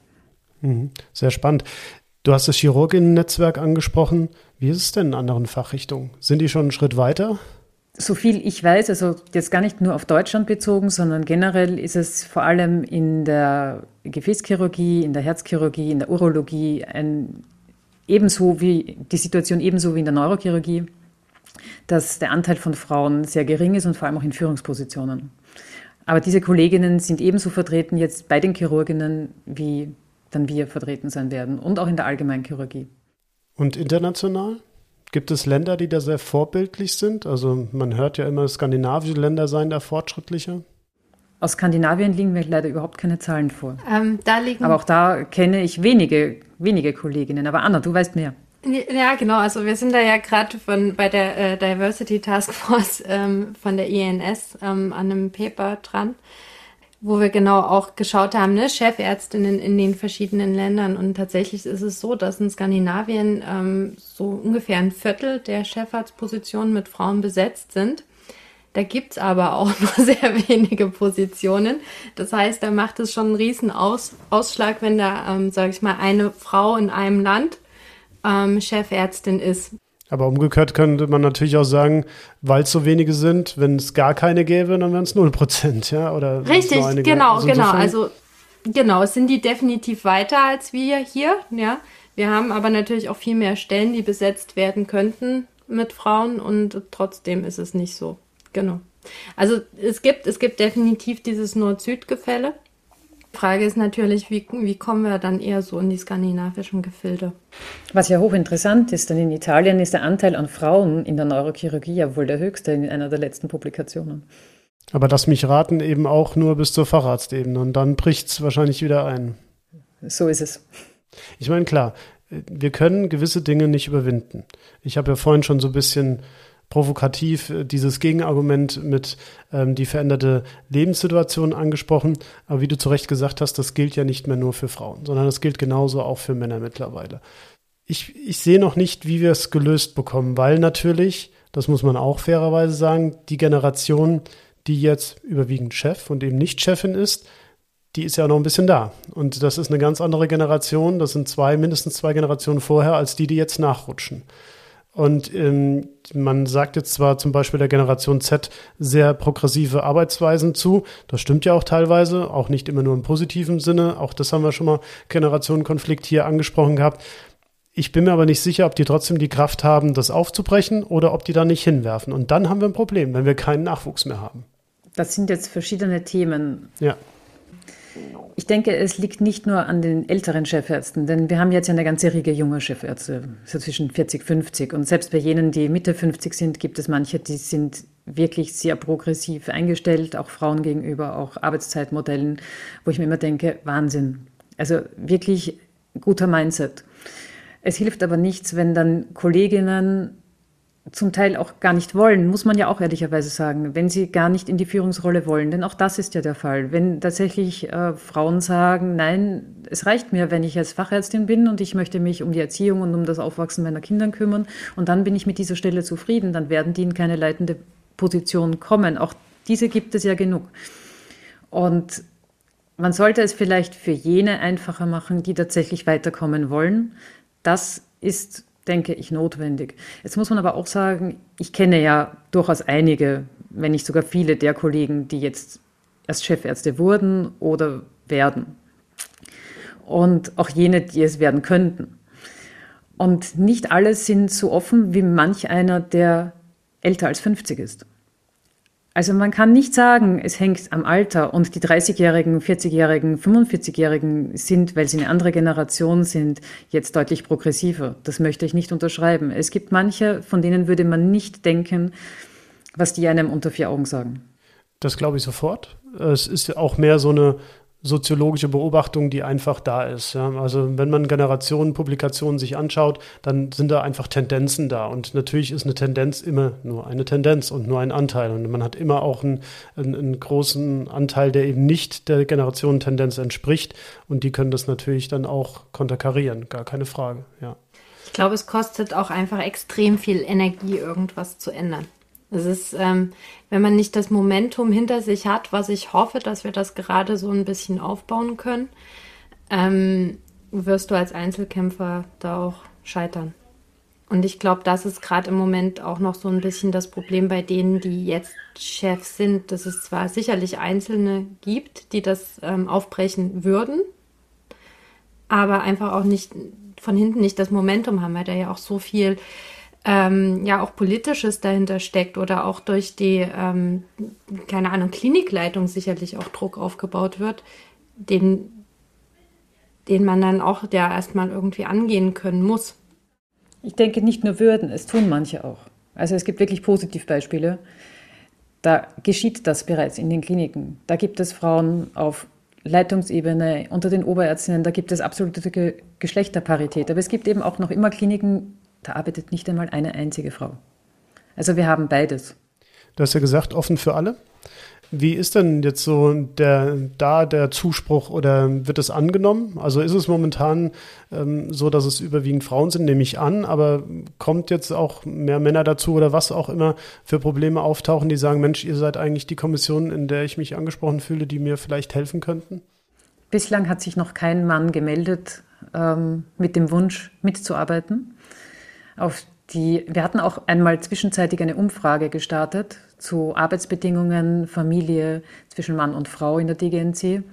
Mhm. Sehr spannend. Du hast das Chirurginnen-Netzwerk angesprochen. Wie ist es denn in anderen Fachrichtungen? Sind die schon einen Schritt weiter? So viel ich weiß, also jetzt gar nicht nur auf Deutschland bezogen, sondern generell ist es vor allem in der Gefäßchirurgie, in der Herzchirurgie, in der Urologie ein, ebenso wie die Situation ebenso wie in der Neurochirurgie, dass der Anteil von Frauen sehr gering ist und vor allem auch in Führungspositionen. Aber diese Kolleginnen sind ebenso vertreten jetzt bei den Chirurginnen, wie dann wir vertreten sein werden und auch in der Allgemeinchirurgie. Und international? Gibt es Länder, die da sehr vorbildlich sind? Also man hört ja immer, skandinavische Länder seien da fortschrittlicher. Aus Skandinavien liegen mir leider überhaupt keine Zahlen vor. Ähm, da liegen Aber auch da kenne ich wenige, wenige Kolleginnen. Aber Anna, du weißt mehr. Ja, genau. Also wir sind da ja gerade von bei der äh, Diversity Task Force ähm, von der INS ähm, an einem Paper dran, wo wir genau auch geschaut haben, ne, Chefärztinnen in den verschiedenen Ländern. Und tatsächlich ist es so, dass in Skandinavien ähm, so ungefähr ein Viertel der Chefarztpositionen mit Frauen besetzt sind. Da gibt's aber auch [LAUGHS] nur sehr wenige Positionen. Das heißt, da macht es schon einen riesen Aus Ausschlag, wenn da, ähm, sage ich mal, eine Frau in einem Land ähm, Chefärztin ist. Aber umgekehrt könnte man natürlich auch sagen, weil es so wenige sind, wenn es gar keine gäbe, dann wären es 0 Prozent, ja? Oder Richtig, genau, also genau. Also genau, es sind die definitiv weiter als wir hier, ja. Wir haben aber natürlich auch viel mehr Stellen, die besetzt werden könnten mit Frauen und trotzdem ist es nicht so. Genau. Also es gibt, es gibt definitiv dieses Nord-Süd-Gefälle. Frage ist natürlich, wie, wie kommen wir dann eher so in die skandinavischen Gefilde? Was ja hochinteressant ist, denn in Italien ist der Anteil an Frauen in der Neurochirurgie ja wohl der höchste in einer der letzten Publikationen. Aber das mich raten eben auch nur bis zur Facharztebene und dann bricht es wahrscheinlich wieder ein. So ist es. Ich meine, klar, wir können gewisse Dinge nicht überwinden. Ich habe ja vorhin schon so ein bisschen provokativ äh, dieses Gegenargument mit ähm, die veränderte Lebenssituation angesprochen. Aber wie du zu Recht gesagt hast, das gilt ja nicht mehr nur für Frauen, sondern das gilt genauso auch für Männer mittlerweile. Ich, ich sehe noch nicht, wie wir es gelöst bekommen, weil natürlich, das muss man auch fairerweise sagen, die Generation, die jetzt überwiegend Chef und eben nicht Chefin ist, die ist ja noch ein bisschen da. Und das ist eine ganz andere Generation. Das sind zwei, mindestens zwei Generationen vorher, als die, die jetzt nachrutschen. Und ähm, man sagt jetzt zwar zum Beispiel der Generation Z sehr progressive Arbeitsweisen zu. Das stimmt ja auch teilweise, auch nicht immer nur im positiven Sinne. Auch das haben wir schon mal Generationenkonflikt hier angesprochen gehabt. Ich bin mir aber nicht sicher, ob die trotzdem die Kraft haben, das aufzubrechen oder ob die da nicht hinwerfen. Und dann haben wir ein Problem, wenn wir keinen Nachwuchs mehr haben. Das sind jetzt verschiedene Themen. Ja. Ich denke, es liegt nicht nur an den älteren Chefärzten, denn wir haben jetzt eine ganze Riege junger Chefärzte, so zwischen 40, 50. Und selbst bei jenen, die Mitte 50 sind, gibt es manche, die sind wirklich sehr progressiv eingestellt, auch Frauen gegenüber, auch Arbeitszeitmodellen, wo ich mir immer denke, Wahnsinn. Also wirklich guter Mindset. Es hilft aber nichts, wenn dann Kolleginnen zum Teil auch gar nicht wollen, muss man ja auch ehrlicherweise sagen, wenn sie gar nicht in die Führungsrolle wollen. Denn auch das ist ja der Fall. Wenn tatsächlich äh, Frauen sagen, nein, es reicht mir, wenn ich als Fachärztin bin und ich möchte mich um die Erziehung und um das Aufwachsen meiner Kinder kümmern und dann bin ich mit dieser Stelle zufrieden, dann werden die in keine leitende Position kommen. Auch diese gibt es ja genug. Und man sollte es vielleicht für jene einfacher machen, die tatsächlich weiterkommen wollen. Das ist denke ich, notwendig. Jetzt muss man aber auch sagen, ich kenne ja durchaus einige, wenn nicht sogar viele der Kollegen, die jetzt erst Chefärzte wurden oder werden. Und auch jene, die es werden könnten. Und nicht alle sind so offen wie manch einer, der älter als 50 ist. Also man kann nicht sagen, es hängt am Alter und die 30-Jährigen, 40-Jährigen, 45-Jährigen sind, weil sie eine andere Generation sind, jetzt deutlich progressiver. Das möchte ich nicht unterschreiben. Es gibt manche, von denen würde man nicht denken, was die einem unter vier Augen sagen. Das glaube ich sofort. Es ist auch mehr so eine soziologische Beobachtung, die einfach da ist. Ja. Also wenn man Generationen, Publikationen sich anschaut, dann sind da einfach Tendenzen da. Und natürlich ist eine Tendenz immer nur eine Tendenz und nur ein Anteil. Und man hat immer auch einen, einen, einen großen Anteil, der eben nicht der Generationentendenz entspricht. Und die können das natürlich dann auch konterkarieren, gar keine Frage. Ja. Ich glaube, es kostet auch einfach extrem viel Energie, irgendwas zu ändern. Es ist, ähm, wenn man nicht das Momentum hinter sich hat, was ich hoffe, dass wir das gerade so ein bisschen aufbauen können, ähm, wirst du als Einzelkämpfer da auch scheitern. Und ich glaube, das ist gerade im Moment auch noch so ein bisschen das Problem bei denen, die jetzt Chefs sind, dass es zwar sicherlich Einzelne gibt, die das ähm, aufbrechen würden, aber einfach auch nicht von hinten nicht das Momentum haben, weil da ja auch so viel ähm, ja auch politisches dahinter steckt oder auch durch die, ähm, keine Ahnung, Klinikleitung sicherlich auch Druck aufgebaut wird, den, den man dann auch ja erstmal irgendwie angehen können muss. Ich denke nicht nur würden, es tun manche auch. Also es gibt wirklich Positivbeispiele. Da geschieht das bereits in den Kliniken. Da gibt es Frauen auf Leitungsebene, unter den Oberärztinnen, da gibt es absolute Geschlechterparität. Aber es gibt eben auch noch immer Kliniken, da arbeitet nicht einmal eine einzige Frau. Also wir haben beides. Du hast ja gesagt, offen für alle. Wie ist denn jetzt so der, da der Zuspruch oder wird es angenommen? Also ist es momentan ähm, so, dass es überwiegend Frauen sind, nehme ich an, aber kommt jetzt auch mehr Männer dazu oder was auch immer für Probleme auftauchen, die sagen, Mensch, ihr seid eigentlich die Kommission, in der ich mich angesprochen fühle, die mir vielleicht helfen könnten? Bislang hat sich noch kein Mann gemeldet ähm, mit dem Wunsch mitzuarbeiten. Auf die, wir hatten auch einmal zwischenzeitig eine Umfrage gestartet zu Arbeitsbedingungen, Familie zwischen Mann und Frau in der DGNC.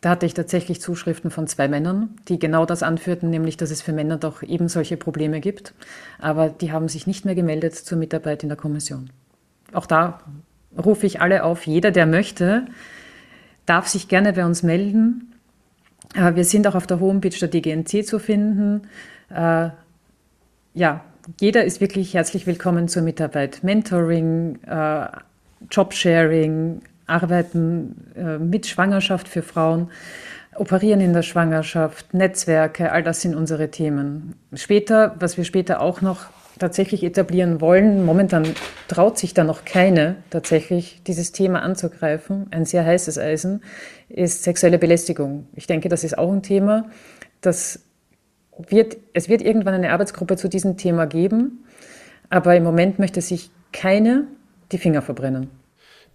Da hatte ich tatsächlich Zuschriften von zwei Männern, die genau das anführten, nämlich dass es für Männer doch eben solche Probleme gibt. Aber die haben sich nicht mehr gemeldet zur Mitarbeit in der Kommission. Auch da rufe ich alle auf, jeder, der möchte, darf sich gerne bei uns melden. Wir sind auch auf der Homepage der DGNC zu finden. Äh, ja, jeder ist wirklich herzlich willkommen zur Mitarbeit. Mentoring, äh, Jobsharing, Arbeiten äh, mit Schwangerschaft für Frauen, Operieren in der Schwangerschaft, Netzwerke, all das sind unsere Themen. Später, was wir später auch noch tatsächlich etablieren wollen, momentan traut sich da noch keine tatsächlich dieses Thema anzugreifen, ein sehr heißes Eisen, ist sexuelle Belästigung. Ich denke, das ist auch ein Thema, das wird, es wird irgendwann eine Arbeitsgruppe zu diesem Thema geben, aber im Moment möchte sich keine die Finger verbrennen.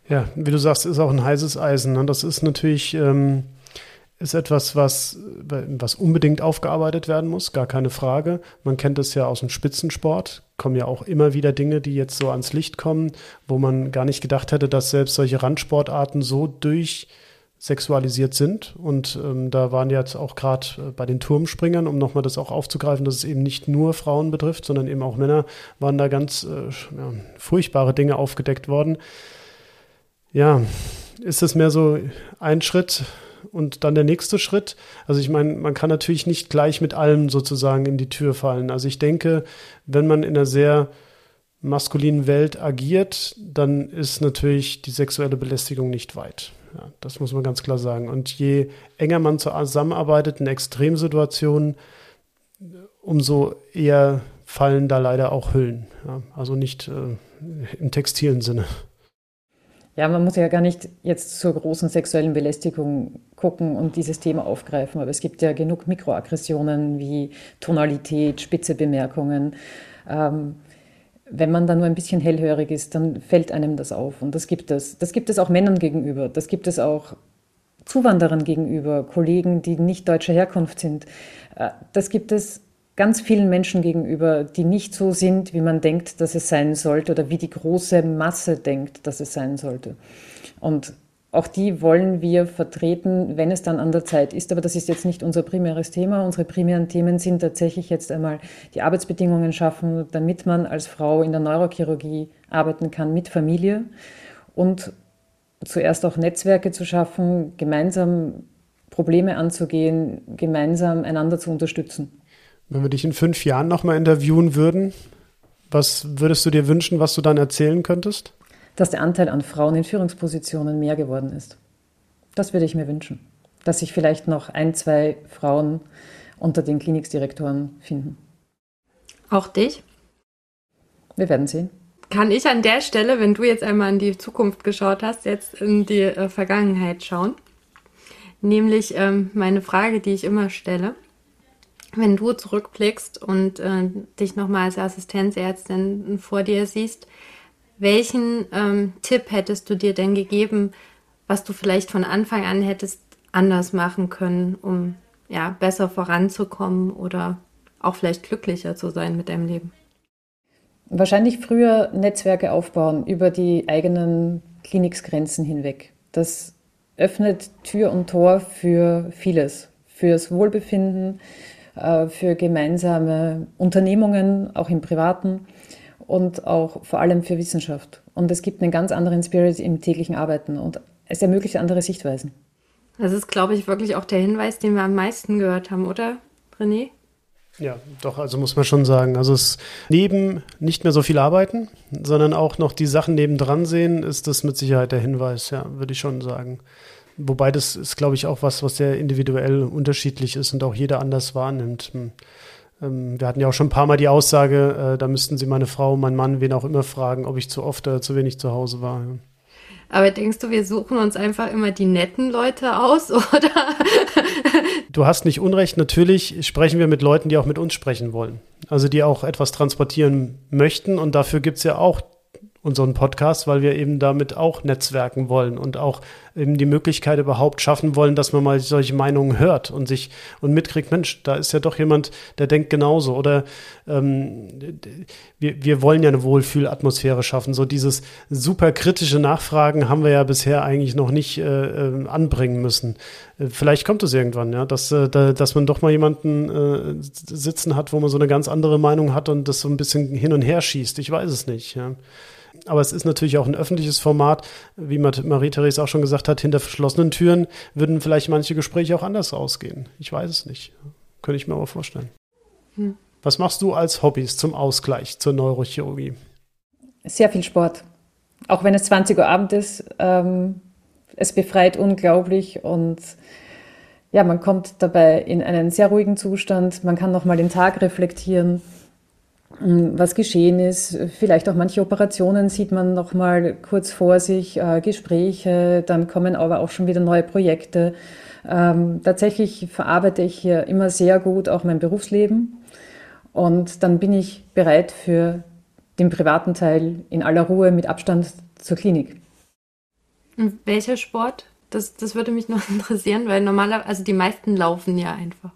Ja, wie du sagst, ist auch ein heißes Eisen. Ne? Das ist natürlich ähm, ist etwas, was, was unbedingt aufgearbeitet werden muss, gar keine Frage. Man kennt es ja aus dem Spitzensport, kommen ja auch immer wieder Dinge, die jetzt so ans Licht kommen, wo man gar nicht gedacht hätte, dass selbst solche Randsportarten so durch sexualisiert sind. Und ähm, da waren jetzt auch gerade äh, bei den Turmspringern, um nochmal das auch aufzugreifen, dass es eben nicht nur Frauen betrifft, sondern eben auch Männer, waren da ganz äh, ja, furchtbare Dinge aufgedeckt worden. Ja, ist es mehr so ein Schritt und dann der nächste Schritt? Also ich meine, man kann natürlich nicht gleich mit allem sozusagen in die Tür fallen. Also ich denke, wenn man in einer sehr maskulinen Welt agiert, dann ist natürlich die sexuelle Belästigung nicht weit. Ja, das muss man ganz klar sagen. Und je enger man zusammenarbeitet in Extremsituationen, umso eher fallen da leider auch Hüllen. Ja, also nicht äh, im textilen Sinne. Ja, man muss ja gar nicht jetzt zur großen sexuellen Belästigung gucken und dieses Thema aufgreifen, aber es gibt ja genug Mikroaggressionen wie Tonalität, spitze Bemerkungen. Ähm, wenn man da nur ein bisschen hellhörig ist, dann fällt einem das auf. Und das gibt es. Das gibt es auch Männern gegenüber. Das gibt es auch Zuwanderern gegenüber, Kollegen, die nicht deutscher Herkunft sind. Äh, das gibt es ganz vielen Menschen gegenüber, die nicht so sind, wie man denkt, dass es sein sollte oder wie die große Masse denkt, dass es sein sollte. Und auch die wollen wir vertreten, wenn es dann an der Zeit ist. Aber das ist jetzt nicht unser primäres Thema. Unsere primären Themen sind tatsächlich jetzt einmal die Arbeitsbedingungen schaffen, damit man als Frau in der Neurochirurgie arbeiten kann mit Familie und zuerst auch Netzwerke zu schaffen, gemeinsam Probleme anzugehen, gemeinsam einander zu unterstützen. Wenn wir dich in fünf Jahren nochmal interviewen würden, was würdest du dir wünschen, was du dann erzählen könntest? Dass der Anteil an Frauen in Führungspositionen mehr geworden ist. Das würde ich mir wünschen, dass sich vielleicht noch ein, zwei Frauen unter den Klinikdirektoren finden. Auch dich? Wir werden sehen. Kann ich an der Stelle, wenn du jetzt einmal in die Zukunft geschaut hast, jetzt in die äh, Vergangenheit schauen? Nämlich ähm, meine Frage, die ich immer stelle. Wenn du zurückblickst und äh, dich nochmal als Assistenzärztin vor dir siehst, welchen ähm, Tipp hättest du dir denn gegeben, was du vielleicht von Anfang an hättest anders machen können, um ja besser voranzukommen oder auch vielleicht glücklicher zu sein mit deinem Leben? Wahrscheinlich früher Netzwerke aufbauen über die eigenen Kliniksgrenzen hinweg. Das öffnet Tür und Tor für vieles, fürs Wohlbefinden, äh, für gemeinsame Unternehmungen, auch im Privaten und auch vor allem für Wissenschaft. Und es gibt einen ganz anderen Spirit im täglichen Arbeiten und es ermöglicht andere Sichtweisen. Das ist, glaube ich, wirklich auch der Hinweis, den wir am meisten gehört haben, oder, René? Ja, doch, also muss man schon sagen. Also es neben nicht mehr so viel arbeiten, sondern auch noch die Sachen nebendran sehen, ist das mit Sicherheit der Hinweis, ja, würde ich schon sagen. Wobei das ist, glaube ich, auch was, was sehr individuell unterschiedlich ist und auch jeder anders wahrnimmt. Hm. Ähm, wir hatten ja auch schon ein paar Mal die Aussage, äh, da müssten Sie meine Frau, meinen Mann, wen auch immer fragen, ob ich zu oft oder zu wenig zu Hause war. Aber denkst du, wir suchen uns einfach immer die netten Leute aus, [LAUGHS] oder? Du hast nicht Unrecht. Natürlich sprechen wir mit Leuten, die auch mit uns sprechen wollen. Also die auch etwas transportieren möchten. Und dafür gibt es ja auch unseren Podcast, weil wir eben damit auch netzwerken wollen und auch eben die Möglichkeit überhaupt schaffen wollen, dass man mal solche Meinungen hört und sich und mitkriegt, Mensch, da ist ja doch jemand, der denkt genauso. Oder ähm, wir, wir wollen ja eine Wohlfühlatmosphäre schaffen. So dieses super kritische Nachfragen haben wir ja bisher eigentlich noch nicht äh, äh anbringen müssen. Äh, vielleicht kommt es irgendwann, ja, dass, äh, dass man doch mal jemanden äh, sitzen hat, wo man so eine ganz andere Meinung hat und das so ein bisschen hin und her schießt. Ich weiß es nicht. Ja aber es ist natürlich auch ein öffentliches Format. Wie Marie-Therese auch schon gesagt hat, hinter verschlossenen Türen würden vielleicht manche Gespräche auch anders ausgehen. Ich weiß es nicht. Könnte ich mir aber vorstellen. Hm. Was machst du als Hobbys zum Ausgleich zur Neurochirurgie? Sehr viel Sport. Auch wenn es 20 Uhr Abend ist, ähm, es befreit unglaublich und ja, man kommt dabei in einen sehr ruhigen Zustand. Man kann nochmal den Tag reflektieren. Ähm, was geschehen ist. Vielleicht auch manche Operationen sieht man noch mal kurz vor sich, äh, Gespräche, dann kommen aber auch schon wieder neue Projekte. Ähm, tatsächlich verarbeite ich hier immer sehr gut auch mein Berufsleben und dann bin ich bereit für den privaten Teil in aller Ruhe mit Abstand zur Klinik. Und welcher Sport? Das, das würde mich noch [LAUGHS] interessieren, weil normalerweise, also die meisten laufen ja einfach.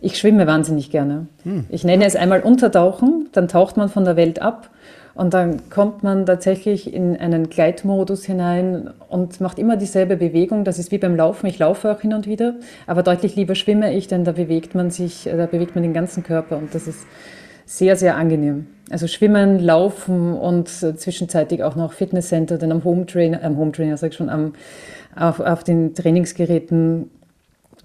Ich schwimme wahnsinnig gerne. Hm. Ich nenne es einmal Untertauchen, dann taucht man von der Welt ab und dann kommt man tatsächlich in einen Gleitmodus hinein und macht immer dieselbe Bewegung. Das ist wie beim Laufen. Ich laufe auch hin und wieder, aber deutlich lieber schwimme ich, denn da bewegt man sich, da bewegt man den ganzen Körper und das ist sehr, sehr angenehm. Also Schwimmen, Laufen und zwischenzeitig auch noch Fitnesscenter, denn am Home Trainer, am Home Trainer sag ich schon, am, auf, auf den Trainingsgeräten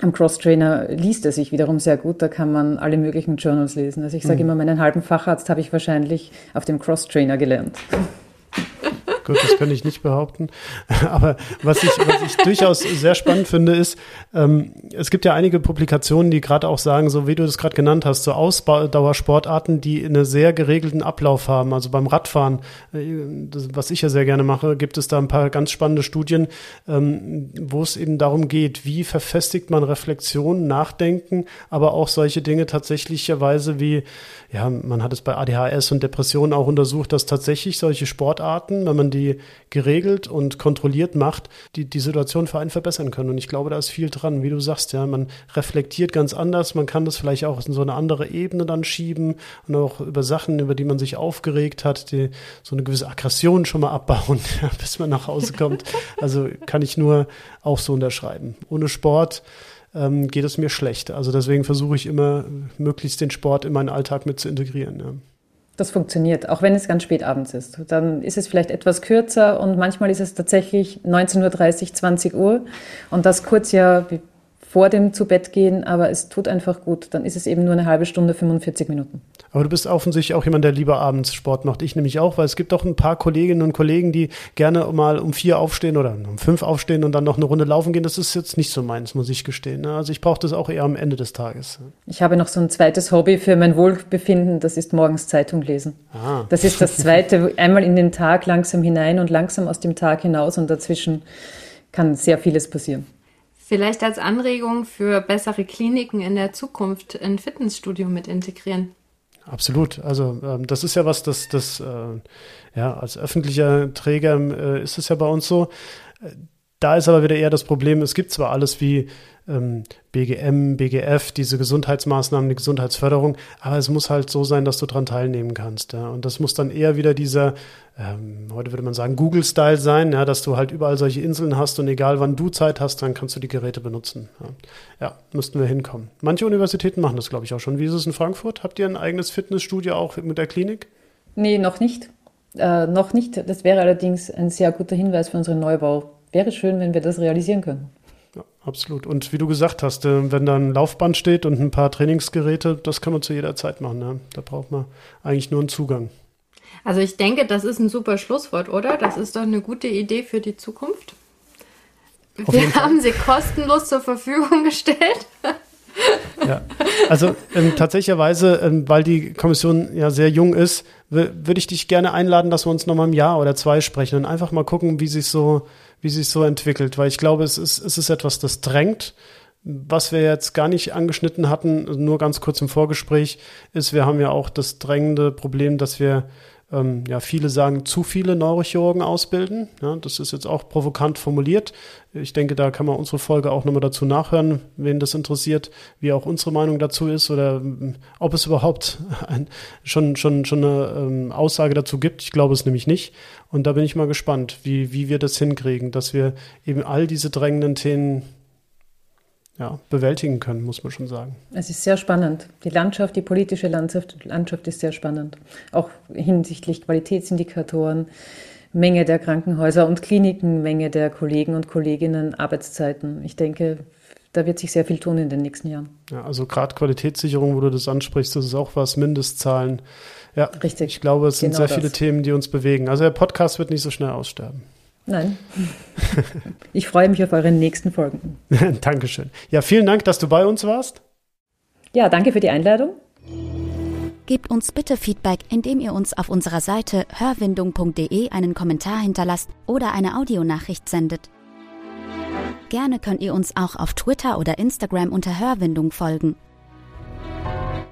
am Cross-Trainer liest er sich wiederum sehr gut, da kann man alle möglichen Journals lesen. Also ich sage mhm. immer, meinen halben Facharzt habe ich wahrscheinlich auf dem Cross-Trainer gelernt. Gut, das kann ich nicht behaupten. [LAUGHS] Aber was ich, was ich durchaus sehr spannend finde, ist, ähm, es gibt ja einige Publikationen, die gerade auch sagen, so wie du das gerade genannt hast, so Ausdauersportarten, die einen sehr geregelten Ablauf haben. Also beim Radfahren, äh, das, was ich ja sehr gerne mache, gibt es da ein paar ganz spannende Studien, ähm, wo es eben darum geht, wie verfestigt man Reflexion, Nachdenken, aber auch solche Dinge tatsächlicherweise wie, ja, man hat es bei ADHS und Depressionen auch untersucht, dass tatsächlich solche Sportarten, wenn man die geregelt und kontrolliert macht, die die Situation für einen verbessern können. Und ich glaube, da ist viel dran, wie du sagst, ja, man reflektiert ganz anders, man kann das vielleicht auch in so eine andere Ebene dann schieben und auch über Sachen, über die man sich aufgeregt hat, die so eine gewisse Aggression schon mal abbauen, [LAUGHS] bis man nach Hause kommt. Also kann ich nur auch so unterschreiben. Ohne Sport ähm, geht es mir schlecht. Also deswegen versuche ich immer, möglichst den Sport in meinen Alltag mit zu integrieren. Ja. Das funktioniert, auch wenn es ganz spät abends ist. Dann ist es vielleicht etwas kürzer und manchmal ist es tatsächlich 19.30 Uhr, 20 Uhr. Und das kurz ja vor dem zu Bett gehen, aber es tut einfach gut. Dann ist es eben nur eine halbe Stunde, 45 Minuten. Aber du bist offensichtlich auch jemand, der lieber abends Sport macht. Ich nämlich auch, weil es gibt doch ein paar Kolleginnen und Kollegen, die gerne mal um vier aufstehen oder um fünf aufstehen und dann noch eine Runde laufen gehen. Das ist jetzt nicht so meins, muss ich gestehen. Ne? Also ich brauche das auch eher am Ende des Tages. Ich habe noch so ein zweites Hobby für mein Wohlbefinden, das ist morgens Zeitung lesen. Ah. Das ist das zweite, einmal in den Tag langsam hinein und langsam aus dem Tag hinaus und dazwischen kann sehr vieles passieren. Vielleicht als Anregung für bessere Kliniken in der Zukunft ein Fitnessstudio mit integrieren. Absolut. Also ähm, das ist ja was, das, das äh, ja als öffentlicher Träger äh, ist es ja bei uns so. Da ist aber wieder eher das Problem, es gibt zwar alles wie ähm, BGM, BGF, diese Gesundheitsmaßnahmen, die Gesundheitsförderung, aber es muss halt so sein, dass du daran teilnehmen kannst. Ja? Und das muss dann eher wieder dieser, ähm, heute würde man sagen, Google-Style sein, ja? dass du halt überall solche Inseln hast und egal wann du Zeit hast, dann kannst du die Geräte benutzen. Ja, ja müssten wir hinkommen. Manche Universitäten machen das, glaube ich, auch schon. Wie ist es in Frankfurt? Habt ihr ein eigenes Fitnessstudio auch mit der Klinik? Nee, noch nicht. Äh, noch nicht. Das wäre allerdings ein sehr guter Hinweis für unseren Neubau. Wäre schön, wenn wir das realisieren können. Ja, absolut. Und wie du gesagt hast, äh, wenn da ein Laufband steht und ein paar Trainingsgeräte, das kann man zu jeder Zeit machen. Ne? Da braucht man eigentlich nur einen Zugang. Also ich denke, das ist ein super Schlusswort, oder? Das ist doch eine gute Idee für die Zukunft. Auf Wir haben sie kostenlos zur Verfügung [LAUGHS] gestellt. Ja, also ähm, tatsächlicherweise, ähm, weil die Kommission ja sehr jung ist, würde ich dich gerne einladen, dass wir uns nochmal im Jahr oder zwei sprechen und einfach mal gucken, wie sich so, wie sich so entwickelt, weil ich glaube, es ist, es ist etwas, das drängt. Was wir jetzt gar nicht angeschnitten hatten, nur ganz kurz im Vorgespräch, ist, wir haben ja auch das drängende Problem, dass wir ähm, ja, viele sagen, zu viele Neurochirurgen ausbilden. Ja, das ist jetzt auch provokant formuliert. Ich denke, da kann man unsere Folge auch nochmal dazu nachhören, wen das interessiert, wie auch unsere Meinung dazu ist oder ähm, ob es überhaupt [LAUGHS] ein, schon, schon, schon eine ähm, Aussage dazu gibt. Ich glaube es nämlich nicht. Und da bin ich mal gespannt, wie, wie wir das hinkriegen, dass wir eben all diese drängenden Themen ja, bewältigen können, muss man schon sagen. Es ist sehr spannend. Die Landschaft, die politische Landschaft, Landschaft ist sehr spannend. Auch hinsichtlich Qualitätsindikatoren, Menge der Krankenhäuser und Kliniken, Menge der Kollegen und Kolleginnen, Arbeitszeiten. Ich denke, da wird sich sehr viel tun in den nächsten Jahren. Ja, also gerade Qualitätssicherung, wo du das ansprichst, das ist auch was, Mindestzahlen. Ja, richtig. Ich glaube, es sind genau sehr das. viele Themen, die uns bewegen. Also der Podcast wird nicht so schnell aussterben. Nein. [LAUGHS] Ich freue mich auf eure nächsten Folgen. [LAUGHS] Dankeschön. Ja, vielen Dank, dass du bei uns warst. Ja, danke für die Einladung. Gebt uns bitte Feedback, indem ihr uns auf unserer Seite hörwindung.de einen Kommentar hinterlasst oder eine Audionachricht sendet. Gerne könnt ihr uns auch auf Twitter oder Instagram unter Hörwindung folgen.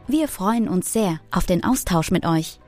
Wir freuen uns sehr auf den Austausch mit euch.